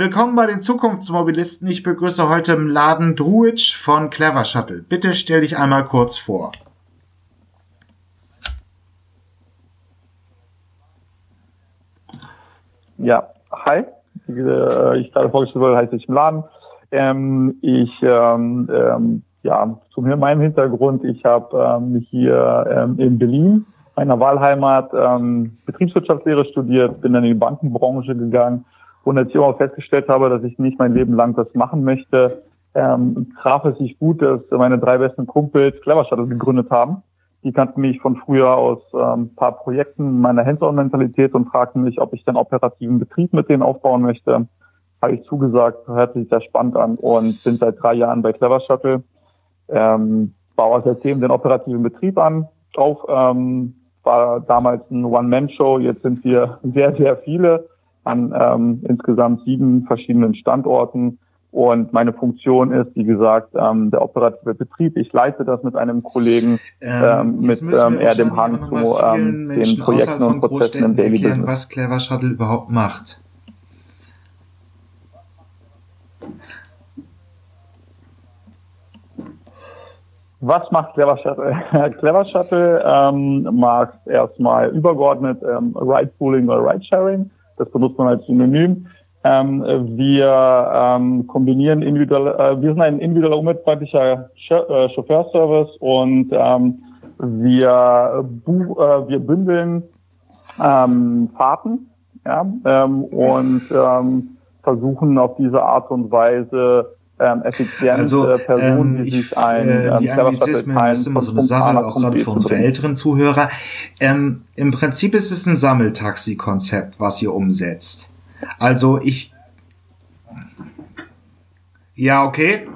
Willkommen bei den Zukunftsmobilisten. Ich begrüße heute im Laden Druitsch von Clever Shuttle. Bitte stell dich einmal kurz vor. Ja, hi. Wie äh, ich gerade vorgestellt wurde, heiße ich im Laden. Ähm, ich, ähm, ähm, ja, zu meinem Hintergrund, ich habe ähm, hier ähm, in Berlin, meiner Wahlheimat, ähm, Betriebswirtschaftslehre studiert, bin dann in die Bankenbranche gegangen und als ich auch festgestellt habe, dass ich nicht mein Leben lang das machen möchte, ähm, traf es sich gut, dass meine drei besten Kumpels Clever Shuttle gegründet haben. Die kannten mich von früher aus ähm, paar Projekten meiner Hands-on-Mentalität und fragten mich, ob ich den operativen Betrieb mit denen aufbauen möchte. Habe ich zugesagt, hört sich sehr spannend an und bin seit drei Jahren bei Clever Shuttle. Ähm, baue seitdem den operativen Betrieb an, auf, ähm, war damals ein One-Man-Show, jetzt sind wir sehr, sehr viele an ähm, insgesamt sieben verschiedenen Standorten. Und meine Funktion ist, wie gesagt, ähm, der operative Betrieb. Ich leite das mit einem Kollegen, ähm, ähm mit ähm, eher dem Hang zu ähm, den Projekten und Prozessen im Daily erklären, Business. was Clever Shuttle überhaupt macht. Was macht Clever Shuttle? Clever Shuttle ähm, macht erstmal übergeordnet ähm, Ride Pooling oder Ride Sharing. Das benutzt man als Synonym. Ähm, wir ähm, kombinieren individuell, äh, wir sind ein individueller umweltfreundlicher äh, Chauffeurservice und ähm, wir, bu äh, wir bündeln ähm, Fahrten ja, ähm, und ähm, versuchen auf diese Art und Weise ähm, effizient also, äh, Personen, ähm, die sich ein äh, ähm, die Anglizismen ist immer so eine Sache, auch gerade für unsere älteren Zuhörer. Ähm, Im Prinzip ist es ein Sammeltaxi-Konzept, was ihr umsetzt. Also ich ja, okay.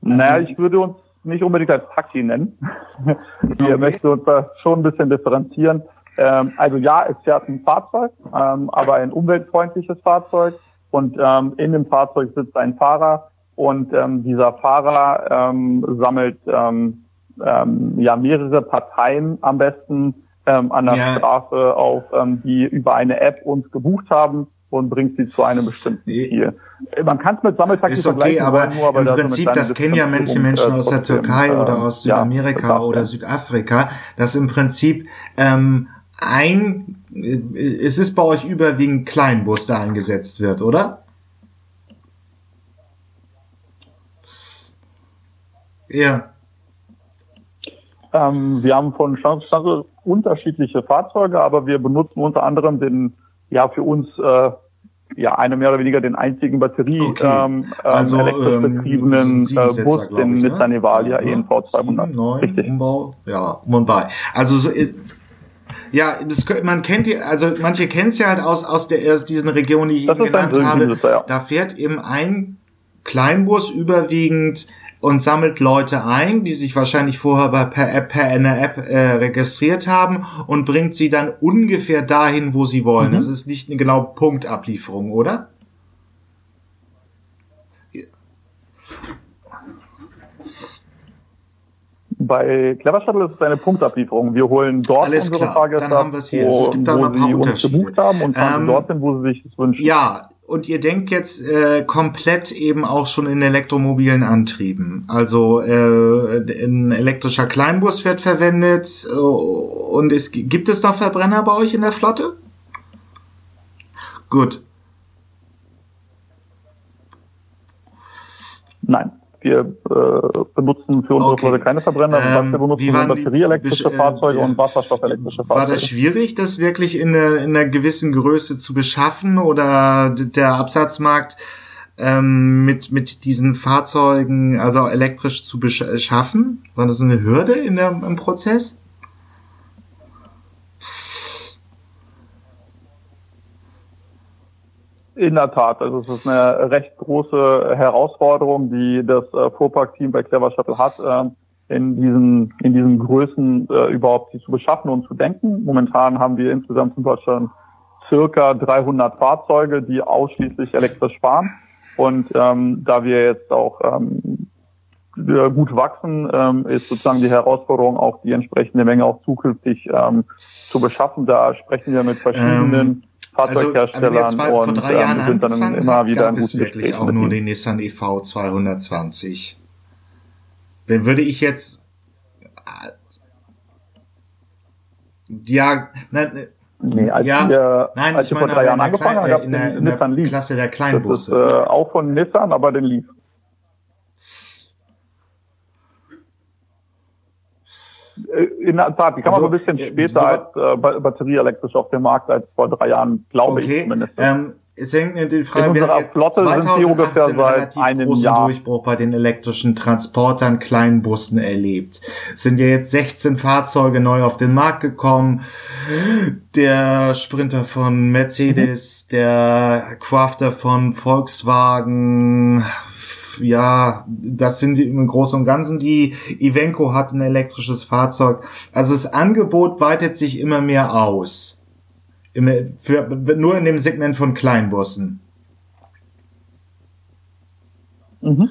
Naja, ich würde uns nicht unbedingt als Taxi nennen. Wir okay. möchten uns da schon ein bisschen differenzieren. Ähm, also ja, es fährt ein Fahrzeug, ähm, aber ein umweltfreundliches Fahrzeug und ähm, in dem Fahrzeug sitzt ein Fahrer und ähm, dieser Fahrer ähm, sammelt ähm, ähm, ja mehrere Parteien am besten ähm, an der ja. Straße auf, ähm, die über eine App uns gebucht haben und bringt sie zu einem bestimmten Ziel. Man kann es mit Sammeltaxi ist okay, aber nur, aber im Prinzip, das kennen ja manche Menschen aus der Türkei äh, oder aus Südamerika ja, oder Südafrika, dass im Prinzip ähm, ein es ist bei euch überwiegend Kleinbus, der eingesetzt wird, oder? Ja. Ähm, wir haben von Standort Standort unterschiedliche Fahrzeuge, aber wir benutzen unter anderem den, ja, für uns, äh, ja, eine mehr oder weniger den einzigen Batterie, okay. ähm, also, elektrisch ähm, betriebenen äh, Bus, den ne? Nissan Evalia ja, ENV 200. 9, Richtig. Umbau, ja, Mumbai. Also, so, äh, ja, das, man kennt die, also manche kennen es ja halt aus, aus, der, aus diesen Regionen, die ich eben genannt habe. Ja. Da fährt eben ein Kleinbus überwiegend und sammelt Leute ein, die sich wahrscheinlich vorher bei per App, per einer App äh, registriert haben und bringt sie dann ungefähr dahin, wo sie wollen. Mhm. Das ist nicht eine genaue Punktablieferung, oder? Bei Clever Shuttle ist es eine Punktablieferung. Wir holen dort Alles unsere klar. Fahrgäste Dann haben hier. Wo, es gibt da wo ein paar sie uns gebucht haben und fahren ähm, dorthin, wo sie sich das wünschen. Ja, und ihr denkt jetzt äh, komplett eben auch schon in elektromobilen Antrieben. Also äh, ein elektrischer Kleinbus wird verwendet äh, und es gibt es noch Verbrenner bei euch in der Flotte? Gut. Nein. Wir äh, benutzen für unsere okay. Flotte keine Verbrenner, ähm, wir benutzen batterieelektrische äh, Fahrzeuge und wasserstoffelektrische Fahrzeuge. War das schwierig, das wirklich in einer, in einer gewissen Größe zu beschaffen oder der Absatzmarkt ähm, mit, mit diesen Fahrzeugen, also elektrisch zu beschaffen? War das eine Hürde in der, im Prozess? In der Tat, also es ist eine recht große Herausforderung, die das äh, Fuhrpark-Team bei Clever Shuttle hat, äh, in diesen, in diesen Größen äh, überhaupt sie zu beschaffen und zu denken. Momentan haben wir insgesamt in Deutschland circa 300 Fahrzeuge, die ausschließlich elektrisch fahren. Und ähm, da wir jetzt auch ähm, gut wachsen, ähm, ist sozusagen die Herausforderung, auch die entsprechende Menge auch zukünftig ähm, zu beschaffen. Da sprechen wir mit verschiedenen ähm, Fahrzeugherstellern also, zwei, und ähm, sind dann immer wieder gab es wirklich auch nur den Nissan EV 220. Wenn würde ich jetzt ja, nein, Nee, als ja, wir, nein, als wir vor drei Jahren angefangen haben, gab es den Nissan Leaf. Klasse der Kleinbusse. Das ist äh, auch von Nissan, aber den Leaf. Äh, in der Tat, die kam also, aber ein bisschen äh, später so, als äh, batterieelektrisch auf dem Markt als vor drei Jahren, glaube okay. ich zumindest. Ähm, es hängt in den Fragen, in unserer Flotte sind die ungefähr seit einem großen Jahr. Durchbruch bei den elektrischen Transportern, kleinen Bussen erlebt. Es sind ja jetzt 16 Fahrzeuge neu auf den Markt gekommen. Der Sprinter von Mercedes, mhm. der Crafter von Volkswagen, ja, das sind die, im Großen und Ganzen die. Ivenco hat ein elektrisches Fahrzeug. Also das Angebot weitet sich immer mehr aus. Im, für, nur in dem Segment von Kleinbussen. Mhm.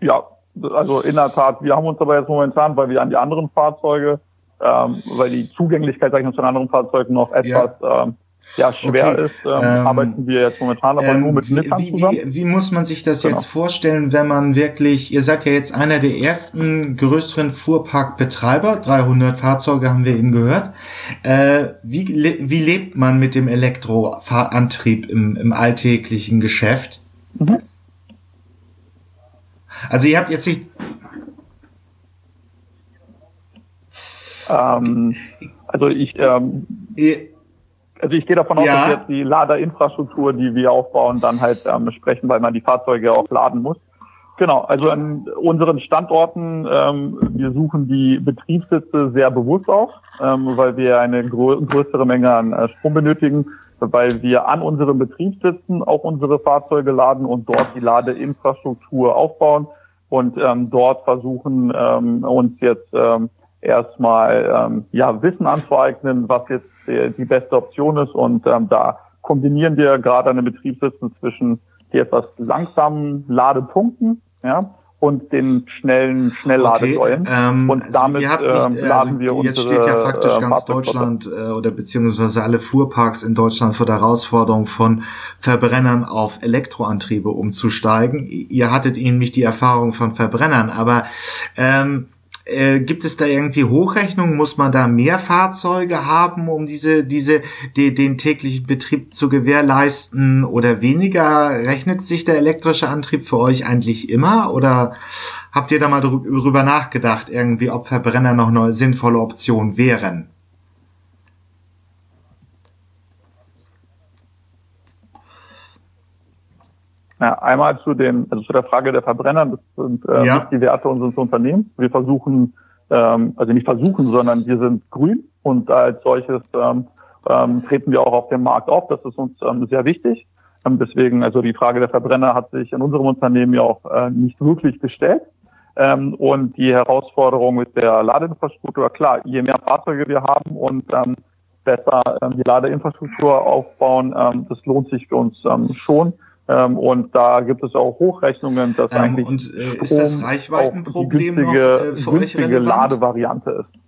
Ja, also in der Tat, wir haben uns aber jetzt momentan, weil wir an die anderen Fahrzeuge, ähm, weil die Zugänglichkeit, sag ich mal, zu den anderen Fahrzeugen noch etwas ja. ähm, ja, schwer okay. ist, ähm, ähm, arbeiten wir jetzt momentan aber ähm, nur mit Nissan wie, zusammen. Wie, wie muss man sich das genau. jetzt vorstellen, wenn man wirklich, ihr seid ja jetzt einer der ersten größeren Fuhrparkbetreiber, 300 Fahrzeuge haben wir eben gehört. Äh, wie, wie lebt man mit dem Elektroantrieb im, im alltäglichen Geschäft? Mhm. Also ihr habt jetzt nicht... Ähm, also ich... Ähm, ihr, also ich gehe davon aus, ja. dass jetzt die Laderinfrastruktur, die wir aufbauen, dann halt ähm, sprechen, weil man die Fahrzeuge auch laden muss. Genau, also an unseren Standorten, ähm, wir suchen die Betriebssitze sehr bewusst auf, ähm, weil wir eine grö größere Menge an äh, Strom benötigen, weil wir an unseren Betriebssitzen auch unsere Fahrzeuge laden und dort die Ladeinfrastruktur aufbauen und ähm, dort versuchen ähm, uns jetzt ähm, erstmal ähm, ja Wissen anzueignen, was jetzt die, die beste Option ist. Und ähm, da kombinieren wir gerade an den Betriebssitzen zwischen die etwas langsamen Ladepunkten, ja, und den schnellen Schnellladesäulen. Okay, ähm, und also damit also nicht, ähm, laden also wir unsere Jetzt steht ja faktisch äh, ganz Deutschland äh, oder beziehungsweise alle Fuhrparks in Deutschland vor der Herausforderung von Verbrennern auf Elektroantriebe umzusteigen. Ihr hattet nämlich die Erfahrung von Verbrennern, aber ähm, äh, gibt es da irgendwie Hochrechnungen? Muss man da mehr Fahrzeuge haben, um diese, diese, die, den täglichen Betrieb zu gewährleisten oder weniger? Rechnet sich der elektrische Antrieb für euch eigentlich immer? Oder habt ihr da mal drüber nachgedacht, irgendwie, ob Verbrenner noch eine sinnvolle Option wären? Ja, einmal zu den, also zu der Frage der Verbrenner, das sind äh, ja. nicht die Werte unseres Unternehmens. Wir versuchen, ähm, also nicht versuchen, sondern wir sind grün und als solches ähm, ähm, treten wir auch auf dem Markt auf. Das ist uns ähm, sehr wichtig. Ähm, deswegen, also die Frage der Verbrenner hat sich in unserem Unternehmen ja auch äh, nicht wirklich gestellt. Ähm, und die Herausforderung mit der Ladeinfrastruktur, klar, je mehr Fahrzeuge wir haben und ähm, besser ähm, die Ladeinfrastruktur aufbauen, ähm, das lohnt sich für uns ähm, schon. Ähm, und da gibt es auch Hochrechnungen, dass ähm, eigentlich und, äh, ist das Reichweitenproblem die günstige, noch, äh, günstige Ladevariante ist.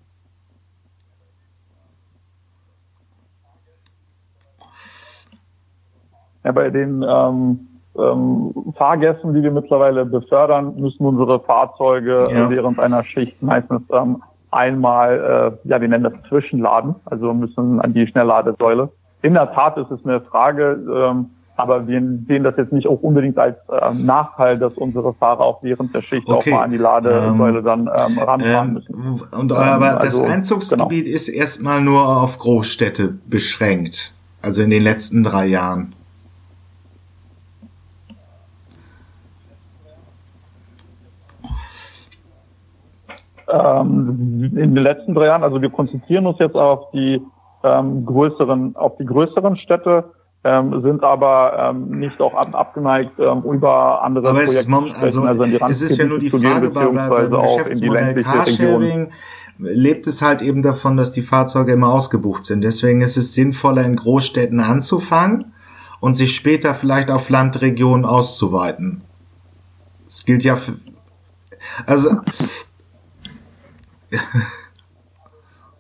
Ja, bei den ähm, ähm, Fahrgästen, die wir mittlerweile befördern, müssen unsere Fahrzeuge ja. während einer Schicht meistens ähm, einmal, äh, ja, wir nennen das Zwischenladen, also müssen an die Schnellladesäule. In der Tat ist es eine Frage, ähm, aber wir sehen das jetzt nicht auch unbedingt als äh, Nachteil, dass unsere Fahrer auch während der Schicht okay. auch mal an die Ladesäule ähm, dann ähm, ranfahren ähm, müssen. Und aber ähm, also, das Einzugsgebiet genau. ist erstmal nur auf Großstädte beschränkt. Also in den letzten drei Jahren. Ähm, in den letzten drei Jahren, also wir konzentrieren uns jetzt auf die ähm, größeren, auf die größeren Städte ähm, sind aber ähm, nicht auch ab, abgeneigt, ähm, über andere aber Projekte zu sprechen, also, also in die es ist ja nur die Frage, bei, bei, beim auch in die ländliche Carsharing lebt es halt eben davon, dass die Fahrzeuge immer ausgebucht sind. Deswegen ist es sinnvoller, in Großstädten anzufangen und sich später vielleicht auf Landregionen auszuweiten. Das gilt ja für, also,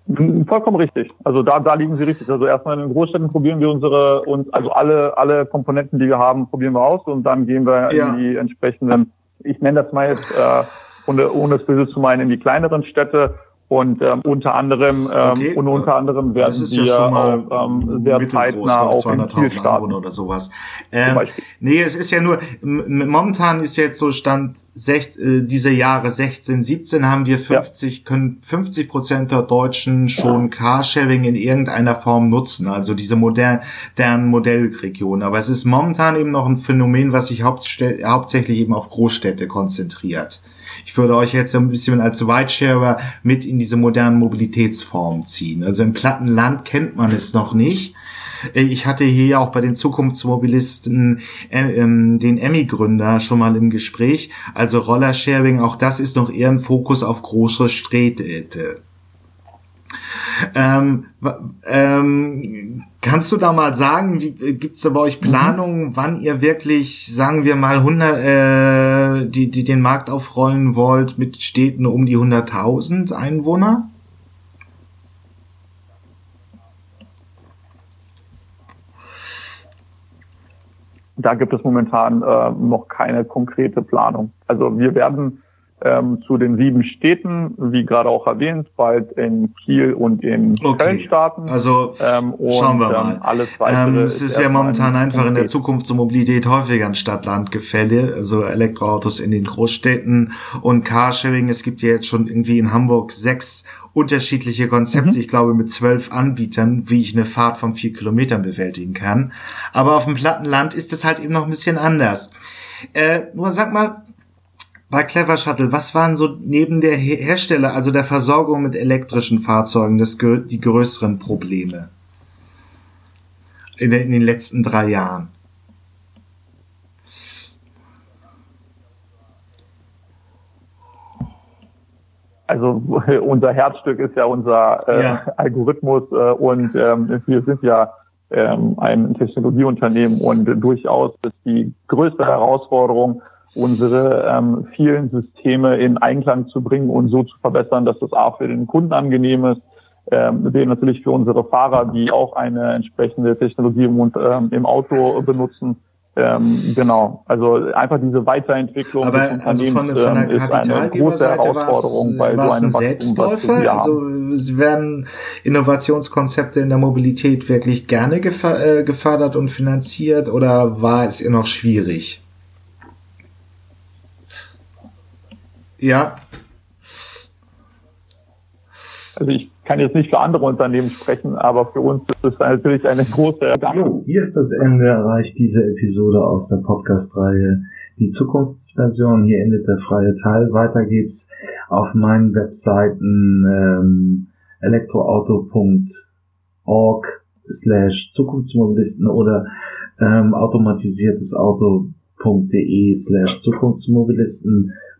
Vollkommen richtig. Also da, da liegen Sie richtig. Also erstmal in den Großstädten probieren wir unsere, uns, also alle, alle Komponenten, die wir haben, probieren wir aus und dann gehen wir ja. in die entsprechenden, ich nenne das mal jetzt, äh, ohne, ohne es böse zu meinen, in die kleineren Städte und ähm, unter anderem ähm, okay. und unter anderem werden wir ja ähm, sehr zeitnah auch in Ziel starten oder sowas. Ähm, nee, es ist ja nur momentan ist jetzt so Stand sech, äh, diese Jahre 16, 17 haben wir 50 ja. können 50 Prozent der Deutschen schon Carsharing in irgendeiner Form nutzen, also diese modernen Modellregionen. Aber es ist momentan eben noch ein Phänomen, was sich hauptsächlich eben auf Großstädte konzentriert. Ich würde euch jetzt so ein bisschen als Whitesharer mit in diese modernen Mobilitätsformen ziehen. Also im platten Land kennt man es noch nicht. Ich hatte hier auch bei den Zukunftsmobilisten äh, ähm, den Emmy-Gründer schon mal im Gespräch. Also Rollersharing, auch das ist noch eher ein Fokus auf große Städte. Ähm, ähm, kannst du da mal sagen, gibt es da bei euch. Planungen, mhm. wann ihr wirklich, sagen wir mal, 100, äh, die, die den Markt aufrollen wollt mit Städten um die 100.000 Einwohner? Da gibt es momentan äh, noch keine konkrete Planung. Also wir werden ähm, zu den sieben Städten, wie gerade auch erwähnt, bald in Kiel und in okay. Köln starten. Also ähm, schauen wir mal. Ähm, alles weitere ähm, es ist ja momentan einfach in der Zukunft zur Mobilität häufiger ein Stadt-Land-Gefälle, also Elektroautos in den Großstädten und Carsharing. Es gibt ja jetzt schon irgendwie in Hamburg sechs unterschiedliche Konzepte, mhm. ich glaube mit zwölf Anbietern, wie ich eine Fahrt von vier Kilometern bewältigen kann. Aber auf dem Plattenland ist es halt eben noch ein bisschen anders. Äh, nur sag mal, bei Clever Shuttle, was waren so neben der Hersteller, also der Versorgung mit elektrischen Fahrzeugen, das, die größeren Probleme in, den, in den letzten drei Jahren? Also unser Herzstück ist ja unser äh, ja. Algorithmus äh, und ähm, wir sind ja ähm, ein Technologieunternehmen und durchaus ist die größte Herausforderung, unsere ähm, vielen Systeme in Einklang zu bringen und so zu verbessern, dass das A für den Kunden angenehm ist, ähm, natürlich für unsere Fahrer, die auch eine entsprechende Technologie im, ähm, im Auto benutzen. Ähm, genau, also einfach diese Weiterentwicklung Aber des Unternehmens also von, von der ist eine große Herausforderung bei so einem Selbstläufer. Also es werden Innovationskonzepte in der Mobilität wirklich gerne äh, gefördert und finanziert oder war es ihr noch schwierig? Ja. Also ich kann jetzt nicht für andere Unternehmen sprechen, aber für uns ist es natürlich eine große Hallo, hier ist das Ende erreicht diese Episode aus der Podcast-Reihe Die Zukunftsversion. Hier endet der freie Teil. Weiter geht's auf meinen Webseiten ähm, elektroauto.org slash Zukunftsmobilisten oder ähm, automatisiertes Auto.de slash Zukunftsmobilisten